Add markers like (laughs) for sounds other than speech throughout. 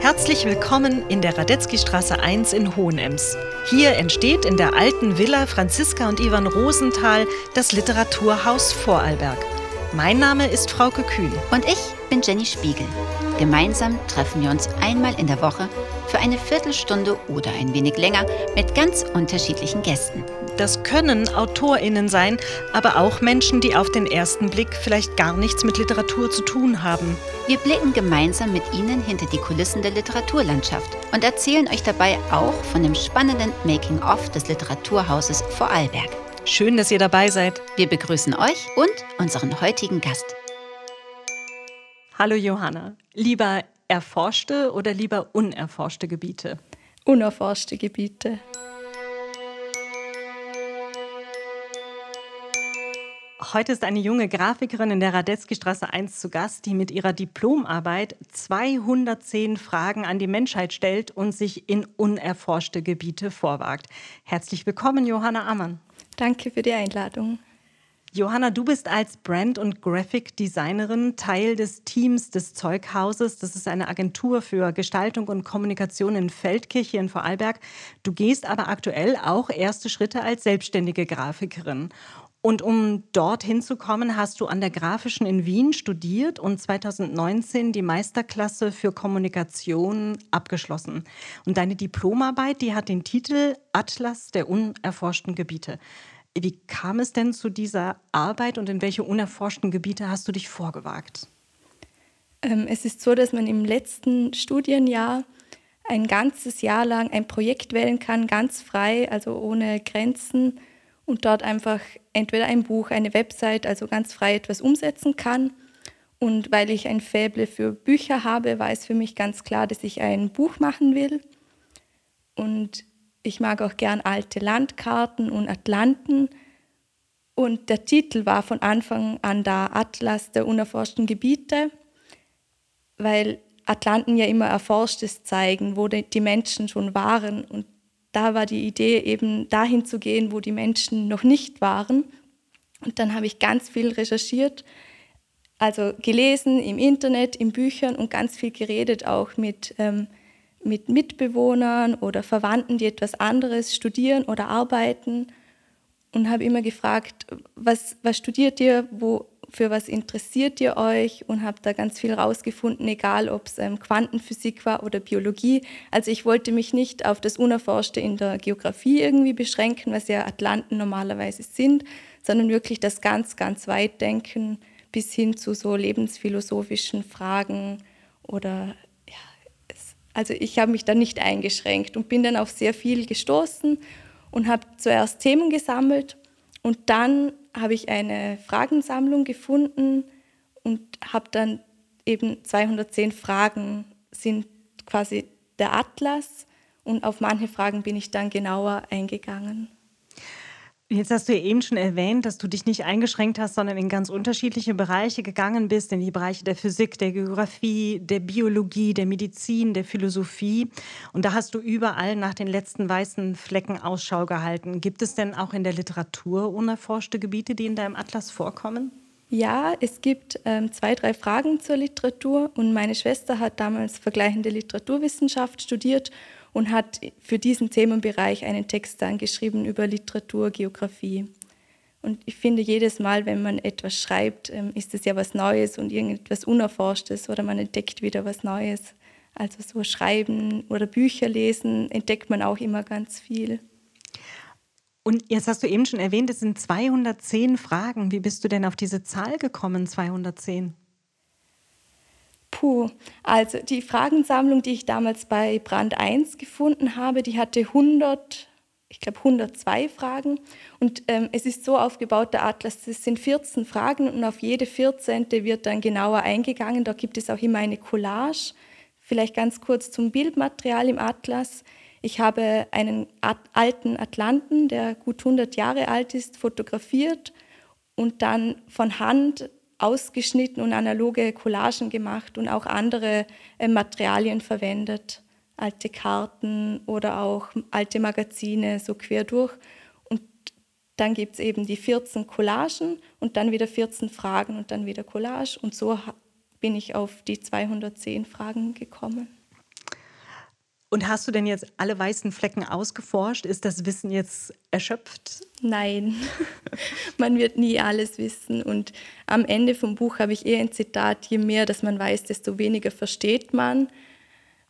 Herzlich willkommen in der Radetzky-Straße 1 in Hohenems. Hier entsteht in der alten Villa Franziska und Ivan Rosenthal das Literaturhaus Vorarlberg. Mein Name ist Frauke Kühn. Und ich bin Jenny Spiegel. Gemeinsam treffen wir uns einmal in der Woche für eine Viertelstunde oder ein wenig länger mit ganz unterschiedlichen Gästen. Das können AutorInnen sein, aber auch Menschen, die auf den ersten Blick vielleicht gar nichts mit Literatur zu tun haben. Wir blicken gemeinsam mit Ihnen hinter die Kulissen der Literaturlandschaft und erzählen euch dabei auch von dem spannenden Making-of des Literaturhauses Vorarlberg. Schön, dass ihr dabei seid. Wir begrüßen euch und unseren heutigen Gast. Hallo Johanna. Lieber erforschte oder lieber unerforschte Gebiete? Unerforschte Gebiete. Heute ist eine junge Grafikerin in der Radetzky-Straße 1 zu Gast, die mit ihrer Diplomarbeit 210 Fragen an die Menschheit stellt und sich in unerforschte Gebiete vorwagt. Herzlich willkommen, Johanna Ammann. Danke für die Einladung. Johanna, du bist als Brand- und Graphic Designerin Teil des Teams des Zeughauses. Das ist eine Agentur für Gestaltung und Kommunikation in Feldkirch hier in Vorarlberg. Du gehst aber aktuell auch erste Schritte als selbstständige Grafikerin. Und um dorthin zu kommen, hast du an der Grafischen in Wien studiert und 2019 die Meisterklasse für Kommunikation abgeschlossen. Und deine Diplomarbeit, die hat den Titel Atlas der unerforschten Gebiete. Wie kam es denn zu dieser Arbeit und in welche unerforschten Gebiete hast du dich vorgewagt? Ähm, es ist so, dass man im letzten Studienjahr ein ganzes Jahr lang ein Projekt wählen kann, ganz frei, also ohne Grenzen und dort einfach entweder ein Buch, eine Website, also ganz frei etwas umsetzen kann. Und weil ich ein Faible für Bücher habe, war es für mich ganz klar, dass ich ein Buch machen will. Und ich mag auch gern alte Landkarten und Atlanten. Und der Titel war von Anfang an da Atlas der unerforschten Gebiete, weil Atlanten ja immer Erforschtes zeigen, wo die Menschen schon waren. Und da war die Idee eben dahin zu gehen, wo die Menschen noch nicht waren. Und dann habe ich ganz viel recherchiert, also gelesen im Internet, in Büchern und ganz viel geredet auch mit ähm, mit Mitbewohnern oder Verwandten, die etwas anderes studieren oder arbeiten und habe immer gefragt, was, was studiert ihr, wo, für was interessiert ihr euch und habe da ganz viel rausgefunden, egal ob es ähm, Quantenphysik war oder Biologie. Also ich wollte mich nicht auf das Unerforschte in der Geografie irgendwie beschränken, was ja Atlanten normalerweise sind, sondern wirklich das ganz, ganz weit denken bis hin zu so lebensphilosophischen Fragen oder also ich habe mich da nicht eingeschränkt und bin dann auf sehr viel gestoßen und habe zuerst Themen gesammelt und dann habe ich eine Fragensammlung gefunden und habe dann eben 210 Fragen sind quasi der Atlas und auf manche Fragen bin ich dann genauer eingegangen. Jetzt hast du ja eben schon erwähnt, dass du dich nicht eingeschränkt hast, sondern in ganz unterschiedliche Bereiche gegangen bist, in die Bereiche der Physik, der Geografie, der Biologie, der Medizin, der Philosophie. Und da hast du überall nach den letzten weißen Flecken Ausschau gehalten. Gibt es denn auch in der Literatur unerforschte Gebiete, die in deinem Atlas vorkommen? Ja, es gibt ähm, zwei, drei Fragen zur Literatur und meine Schwester hat damals vergleichende Literaturwissenschaft studiert und hat für diesen Themenbereich einen Text dann geschrieben über Literatur, Geografie. Und ich finde, jedes Mal, wenn man etwas schreibt, ähm, ist es ja was Neues und irgendetwas Unerforschtes oder man entdeckt wieder was Neues. Also so Schreiben oder Bücher lesen entdeckt man auch immer ganz viel. Und jetzt hast du eben schon erwähnt, es sind 210 Fragen. Wie bist du denn auf diese Zahl gekommen, 210? Puh, also die Fragensammlung, die ich damals bei Brand 1 gefunden habe, die hatte 100, ich glaube 102 Fragen. Und ähm, es ist so aufgebaut, der Atlas, es sind 14 Fragen und auf jede 14. wird dann genauer eingegangen. Da gibt es auch immer eine Collage. Vielleicht ganz kurz zum Bildmaterial im Atlas. Ich habe einen alten Atlanten, der gut 100 Jahre alt ist, fotografiert und dann von Hand ausgeschnitten und analoge Collagen gemacht und auch andere äh, Materialien verwendet, alte Karten oder auch alte Magazine so quer durch. Und dann gibt es eben die 14 Collagen und dann wieder 14 Fragen und dann wieder Collage. Und so bin ich auf die 210 Fragen gekommen. Und hast du denn jetzt alle weißen Flecken ausgeforscht? Ist das Wissen jetzt erschöpft? Nein, (laughs) man wird nie alles wissen. Und am Ende vom Buch habe ich eher ein Zitat, je mehr das man weiß, desto weniger versteht man.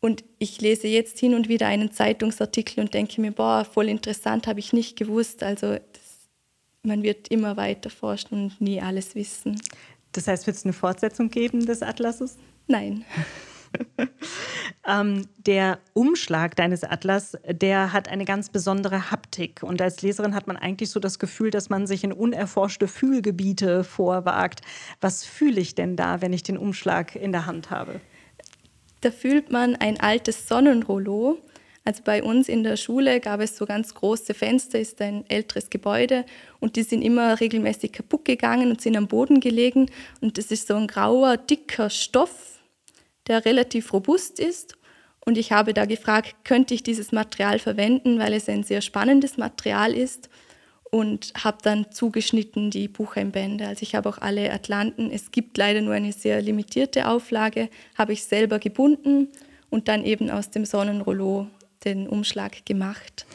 Und ich lese jetzt hin und wieder einen Zeitungsartikel und denke mir, boah, voll interessant, habe ich nicht gewusst. Also das, man wird immer weiter forschen und nie alles wissen. Das heißt, wird es eine Fortsetzung geben des Atlases? Nein. (laughs) (laughs) ähm, der Umschlag deines Atlas, der hat eine ganz besondere Haptik. Und als Leserin hat man eigentlich so das Gefühl, dass man sich in unerforschte Fühlgebiete vorwagt. Was fühle ich denn da, wenn ich den Umschlag in der Hand habe? Da fühlt man ein altes Sonnenrollo. Also bei uns in der Schule gab es so ganz große Fenster, ist ein älteres Gebäude und die sind immer regelmäßig kaputt gegangen und sind am Boden gelegen. Und das ist so ein grauer, dicker Stoff, der relativ robust ist. Und ich habe da gefragt, könnte ich dieses Material verwenden, weil es ein sehr spannendes Material ist und habe dann zugeschnitten die Bucheinbände. Also ich habe auch alle Atlanten, es gibt leider nur eine sehr limitierte Auflage, habe ich selber gebunden und dann eben aus dem Sonnenrollo den Umschlag gemacht.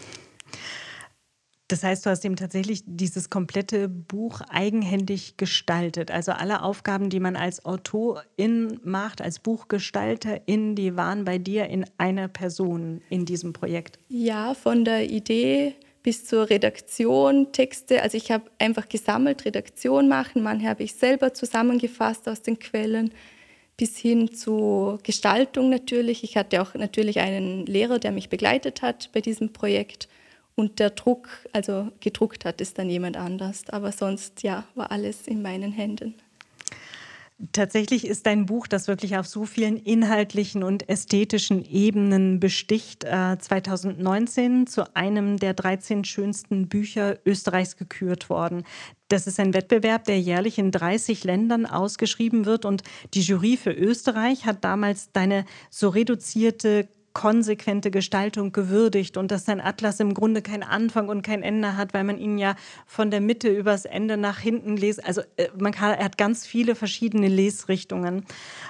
Das heißt, du hast ihm tatsächlich dieses komplette Buch eigenhändig gestaltet. Also alle Aufgaben, die man als Autorin macht, als Buchgestalterin, die waren bei dir in einer Person in diesem Projekt. Ja, von der Idee bis zur Redaktion, Texte. Also ich habe einfach gesammelt, Redaktion machen. Manche habe ich selber zusammengefasst aus den Quellen bis hin zu Gestaltung natürlich. Ich hatte auch natürlich einen Lehrer, der mich begleitet hat bei diesem Projekt. Und der Druck, also gedruckt hat es dann jemand anders. Aber sonst, ja, war alles in meinen Händen. Tatsächlich ist dein Buch, das wirklich auf so vielen inhaltlichen und ästhetischen Ebenen besticht, 2019 äh, zu einem der 13 schönsten Bücher Österreichs gekürt worden. Das ist ein Wettbewerb, der jährlich in 30 Ländern ausgeschrieben wird. Und die Jury für Österreich hat damals deine so reduzierte konsequente Gestaltung gewürdigt und dass sein Atlas im Grunde kein Anfang und kein Ende hat, weil man ihn ja von der Mitte übers Ende nach hinten liest. Also äh, man kann, er hat ganz viele verschiedene Lesrichtungen.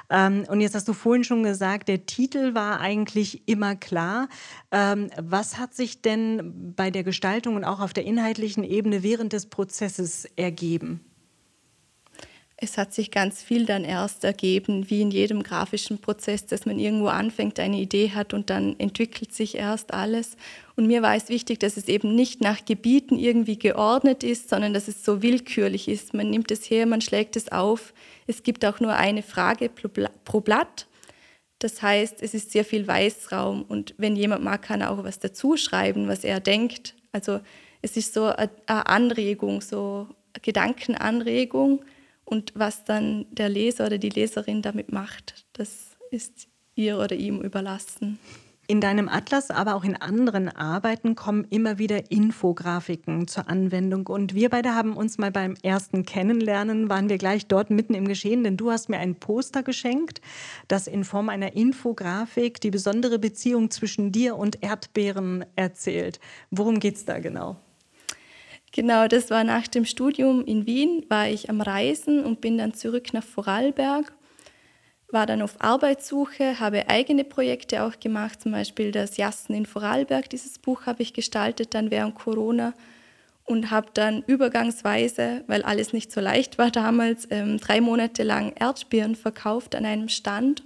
Ähm, und jetzt hast du vorhin schon gesagt, der Titel war eigentlich immer klar. Ähm, was hat sich denn bei der Gestaltung und auch auf der inhaltlichen Ebene während des Prozesses ergeben? Es hat sich ganz viel dann erst ergeben, wie in jedem grafischen Prozess, dass man irgendwo anfängt, eine Idee hat und dann entwickelt sich erst alles. Und mir war es wichtig, dass es eben nicht nach Gebieten irgendwie geordnet ist, sondern dass es so willkürlich ist. Man nimmt es her, man schlägt es auf. Es gibt auch nur eine Frage pro Blatt. Das heißt, es ist sehr viel Weißraum und wenn jemand mag, kann er auch was dazu schreiben, was er denkt. Also es ist so eine Anregung, so eine Gedankenanregung und was dann der Leser oder die Leserin damit macht, das ist ihr oder ihm überlassen. In deinem Atlas, aber auch in anderen Arbeiten kommen immer wieder Infografiken zur Anwendung. Und wir beide haben uns mal beim ersten Kennenlernen, waren wir gleich dort mitten im Geschehen, denn du hast mir ein Poster geschenkt, das in Form einer Infografik die besondere Beziehung zwischen dir und Erdbeeren erzählt. Worum geht es da genau? Genau, das war nach dem Studium in Wien, war ich am Reisen und bin dann zurück nach Vorarlberg, war dann auf Arbeitssuche, habe eigene Projekte auch gemacht, zum Beispiel das Jassen in Vorarlberg, dieses Buch habe ich gestaltet dann während Corona und habe dann übergangsweise, weil alles nicht so leicht war damals, ähm, drei Monate lang Erdbeeren verkauft an einem Stand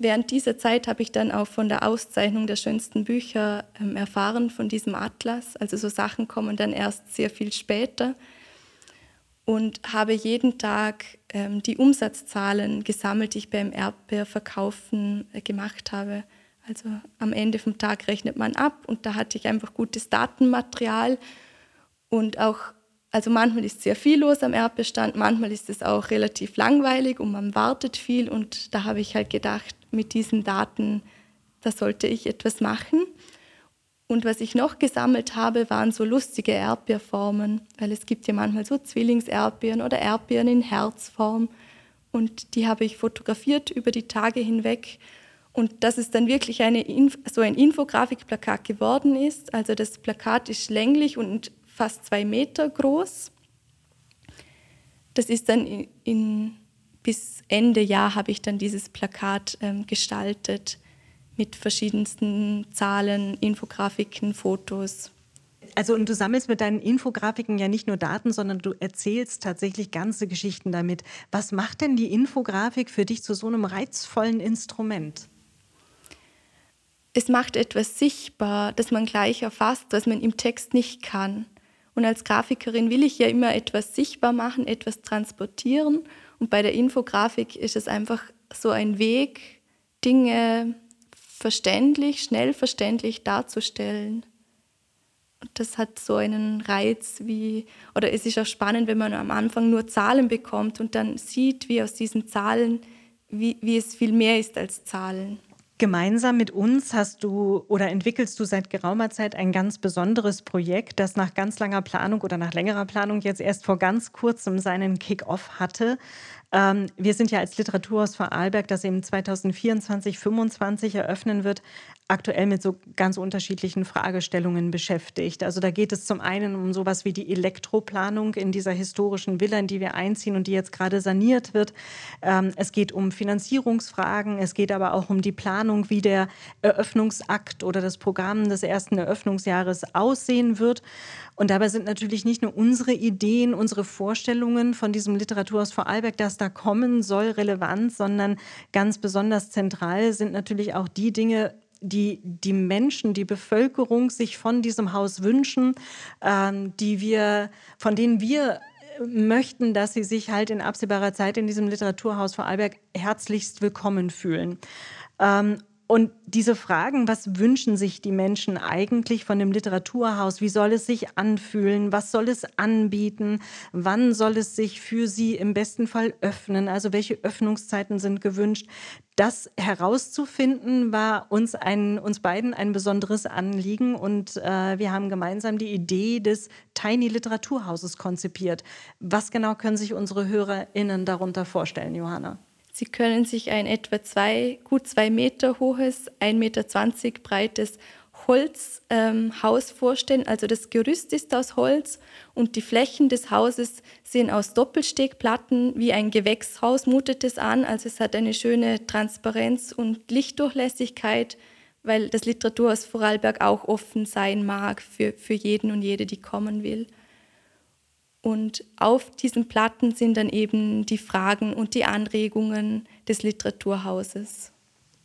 Während dieser Zeit habe ich dann auch von der Auszeichnung der schönsten Bücher ähm, erfahren, von diesem Atlas. Also so Sachen kommen dann erst sehr viel später. Und habe jeden Tag ähm, die Umsatzzahlen gesammelt, die ich beim Erdbeerverkaufen äh, gemacht habe. Also am Ende vom Tag rechnet man ab und da hatte ich einfach gutes Datenmaterial und auch also manchmal ist sehr viel los am Erdbestand, manchmal ist es auch relativ langweilig und man wartet viel und da habe ich halt gedacht, mit diesen Daten, da sollte ich etwas machen. Und was ich noch gesammelt habe, waren so lustige Erdbeerformen, weil es gibt ja manchmal so Zwillingserdbeeren oder Erdbeeren in Herzform. Und die habe ich fotografiert über die Tage hinweg. Und dass es dann wirklich eine, so ein Infografikplakat geworden ist. Also das Plakat ist länglich und fast zwei Meter groß. Das ist dann in, in bis Ende Jahr habe ich dann dieses Plakat ähm, gestaltet mit verschiedensten Zahlen, Infografiken, Fotos. Also und du sammelst mit deinen Infografiken ja nicht nur Daten, sondern du erzählst tatsächlich ganze Geschichten damit. Was macht denn die Infografik für dich zu so einem reizvollen Instrument? Es macht etwas sichtbar, das man gleich erfasst, was man im Text nicht kann. Und als Grafikerin will ich ja immer etwas sichtbar machen, etwas transportieren. Und bei der Infografik ist es einfach so ein Weg, Dinge verständlich, schnell verständlich darzustellen. Und das hat so einen Reiz wie, oder es ist auch spannend, wenn man am Anfang nur Zahlen bekommt und dann sieht, wie aus diesen Zahlen, wie, wie es viel mehr ist als Zahlen. Gemeinsam mit uns hast du oder entwickelst du seit geraumer Zeit ein ganz besonderes Projekt, das nach ganz langer Planung oder nach längerer Planung jetzt erst vor ganz kurzem seinen Kick-off hatte. Ähm, wir sind ja als Literaturhaus Vorarlberg, das eben 2024, 2025 eröffnen wird, aktuell mit so ganz unterschiedlichen Fragestellungen beschäftigt. Also da geht es zum einen um sowas wie die Elektroplanung in dieser historischen Villa, in die wir einziehen und die jetzt gerade saniert wird. Ähm, es geht um Finanzierungsfragen, es geht aber auch um die Planung, wie der Eröffnungsakt oder das Programm des ersten Eröffnungsjahres aussehen wird. Und dabei sind natürlich nicht nur unsere Ideen, unsere Vorstellungen von diesem Literaturhaus Vorarlberg, das da kommen soll, relevant, sondern ganz besonders zentral sind natürlich auch die Dinge, die die Menschen, die Bevölkerung sich von diesem Haus wünschen, ähm, die wir, von denen wir möchten, dass sie sich halt in absehbarer Zeit in diesem Literaturhaus Vorarlberg herzlichst willkommen fühlen. Ähm, und diese Fragen, was wünschen sich die Menschen eigentlich von dem Literaturhaus? Wie soll es sich anfühlen? Was soll es anbieten? Wann soll es sich für sie im besten Fall öffnen? Also welche Öffnungszeiten sind gewünscht? Das herauszufinden war uns, ein, uns beiden ein besonderes Anliegen und äh, wir haben gemeinsam die Idee des Tiny Literaturhauses konzipiert. Was genau können sich unsere HörerInnen darunter vorstellen, Johanna? Sie können sich ein etwa zwei, gut zwei Meter hohes, 1,20 Meter breites Holzhaus ähm, vorstellen. Also das Gerüst ist aus Holz und die Flächen des Hauses sind aus Doppelstegplatten. Wie ein Gewächshaus mutet es an. Also es hat eine schöne Transparenz und Lichtdurchlässigkeit, weil das Literaturhaus Vorarlberg auch offen sein mag für, für jeden und jede, die kommen will. Und auf diesen Platten sind dann eben die Fragen und die Anregungen des Literaturhauses.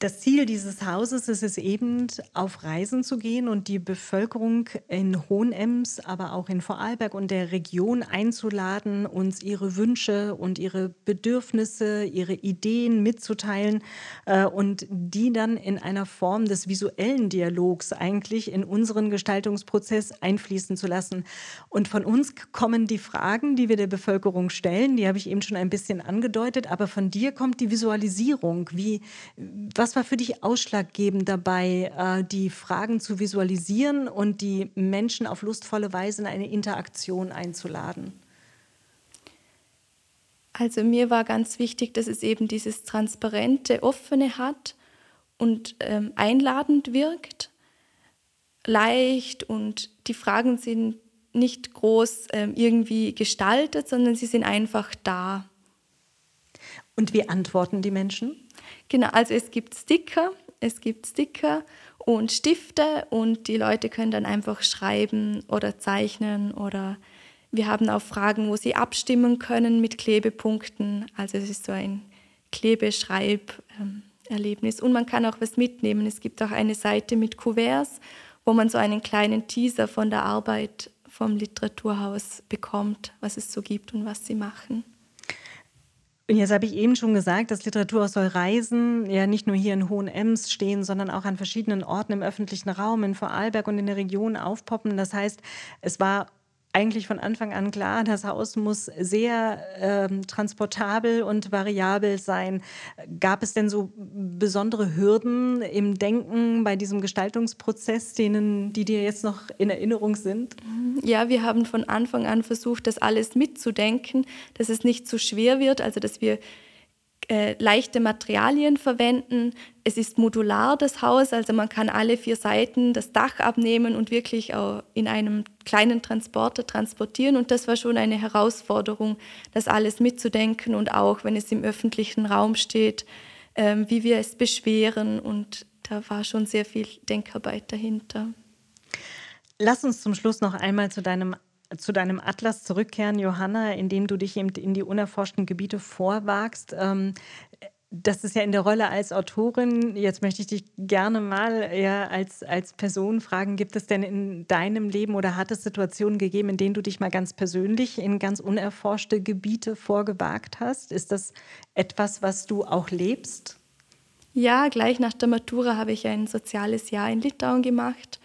Das Ziel dieses Hauses ist es eben, auf Reisen zu gehen und die Bevölkerung in Hohenems, aber auch in Vorarlberg und der Region einzuladen, uns ihre Wünsche und ihre Bedürfnisse, ihre Ideen mitzuteilen äh, und die dann in einer Form des visuellen Dialogs eigentlich in unseren Gestaltungsprozess einfließen zu lassen. Und von uns kommen die Fragen, die wir der Bevölkerung stellen, die habe ich eben schon ein bisschen angedeutet, aber von dir kommt die Visualisierung. Wie, was was war für dich ausschlaggebend dabei, äh, die Fragen zu visualisieren und die Menschen auf lustvolle Weise in eine Interaktion einzuladen? Also mir war ganz wichtig, dass es eben dieses transparente, offene hat und ähm, einladend wirkt, leicht und die Fragen sind nicht groß ähm, irgendwie gestaltet, sondern sie sind einfach da. Und wie antworten die Menschen? Genau, also es gibt Sticker, es gibt Sticker und Stifte und die Leute können dann einfach schreiben oder zeichnen oder wir haben auch Fragen, wo sie abstimmen können mit Klebepunkten. Also es ist so ein Klebeschreib-Erlebnis und man kann auch was mitnehmen. Es gibt auch eine Seite mit Kuverts, wo man so einen kleinen Teaser von der Arbeit vom Literaturhaus bekommt, was es so gibt und was sie machen. Und jetzt habe ich eben schon gesagt, das Literaturhaus soll reisen, ja nicht nur hier in Hohenems stehen, sondern auch an verschiedenen Orten im öffentlichen Raum, in Vorarlberg und in der Region aufpoppen. Das heißt, es war eigentlich von Anfang an klar, das Haus muss sehr ähm, transportabel und variabel sein. Gab es denn so besondere Hürden im Denken bei diesem Gestaltungsprozess, denen, die dir jetzt noch in Erinnerung sind? Ja, wir haben von Anfang an versucht, das alles mitzudenken, dass es nicht zu schwer wird, also dass wir äh, leichte Materialien verwenden. Es ist modular, das Haus, also man kann alle vier Seiten das Dach abnehmen und wirklich auch in einem kleinen Transporter transportieren. Und das war schon eine Herausforderung, das alles mitzudenken und auch, wenn es im öffentlichen Raum steht, ähm, wie wir es beschweren. Und da war schon sehr viel Denkarbeit dahinter. Lass uns zum Schluss noch einmal zu deinem zu deinem Atlas zurückkehren, Johanna, in dem du dich eben in die unerforschten Gebiete vorwagst. Ähm, das ist ja in der Rolle als Autorin. Jetzt möchte ich dich gerne mal eher als, als Person fragen, gibt es denn in deinem Leben oder hat es Situationen gegeben, in denen du dich mal ganz persönlich in ganz unerforschte Gebiete vorgewagt hast? Ist das etwas, was du auch lebst? Ja, gleich nach der Matura habe ich ein soziales Jahr in Litauen gemacht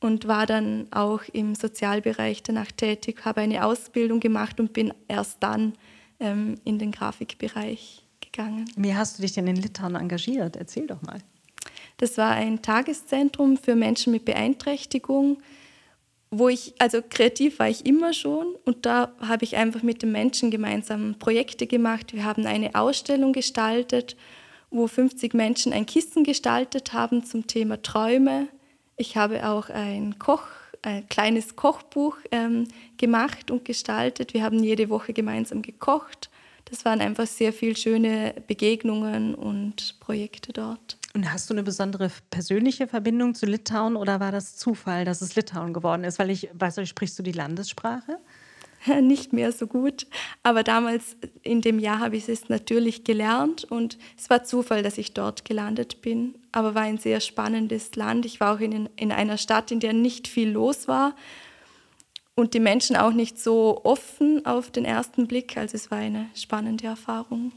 und war dann auch im Sozialbereich danach tätig, habe eine Ausbildung gemacht und bin erst dann ähm, in den Grafikbereich gegangen. Wie hast du dich denn in Litauen engagiert? Erzähl doch mal. Das war ein Tageszentrum für Menschen mit Beeinträchtigung, wo ich, also kreativ war ich immer schon und da habe ich einfach mit den Menschen gemeinsam Projekte gemacht. Wir haben eine Ausstellung gestaltet, wo 50 Menschen ein Kissen gestaltet haben zum Thema Träume. Ich habe auch ein Koch, ein kleines Kochbuch ähm, gemacht und gestaltet. Wir haben jede Woche gemeinsam gekocht. Das waren einfach sehr viele schöne Begegnungen und Projekte dort. Und hast du eine besondere persönliche Verbindung zu Litauen oder war das Zufall, dass es Litauen geworden ist? Weil ich weiß, sprichst du die Landessprache? (laughs) nicht mehr so gut. Aber damals in dem Jahr habe ich es natürlich gelernt und es war Zufall, dass ich dort gelandet bin. Aber war ein sehr spannendes Land. Ich war auch in, in einer Stadt, in der nicht viel los war und die Menschen auch nicht so offen auf den ersten Blick. Also es war eine spannende Erfahrung.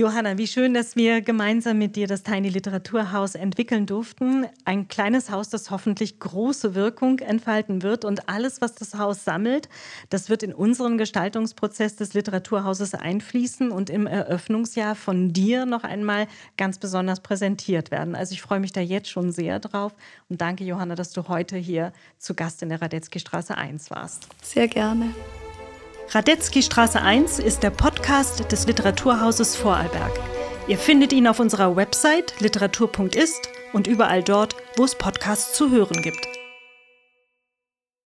Johanna, wie schön, dass wir gemeinsam mit dir das Tiny Literaturhaus entwickeln durften. Ein kleines Haus, das hoffentlich große Wirkung entfalten wird. Und alles, was das Haus sammelt, das wird in unseren Gestaltungsprozess des Literaturhauses einfließen und im Eröffnungsjahr von dir noch einmal ganz besonders präsentiert werden. Also ich freue mich da jetzt schon sehr drauf. Und danke, Johanna, dass du heute hier zu Gast in der Radetzky Straße 1 warst. Sehr gerne. Radetzky Straße 1 ist der Podcast des Literaturhauses Vorarlberg. Ihr findet ihn auf unserer Website literatur.ist und überall dort, wo es Podcasts zu hören gibt.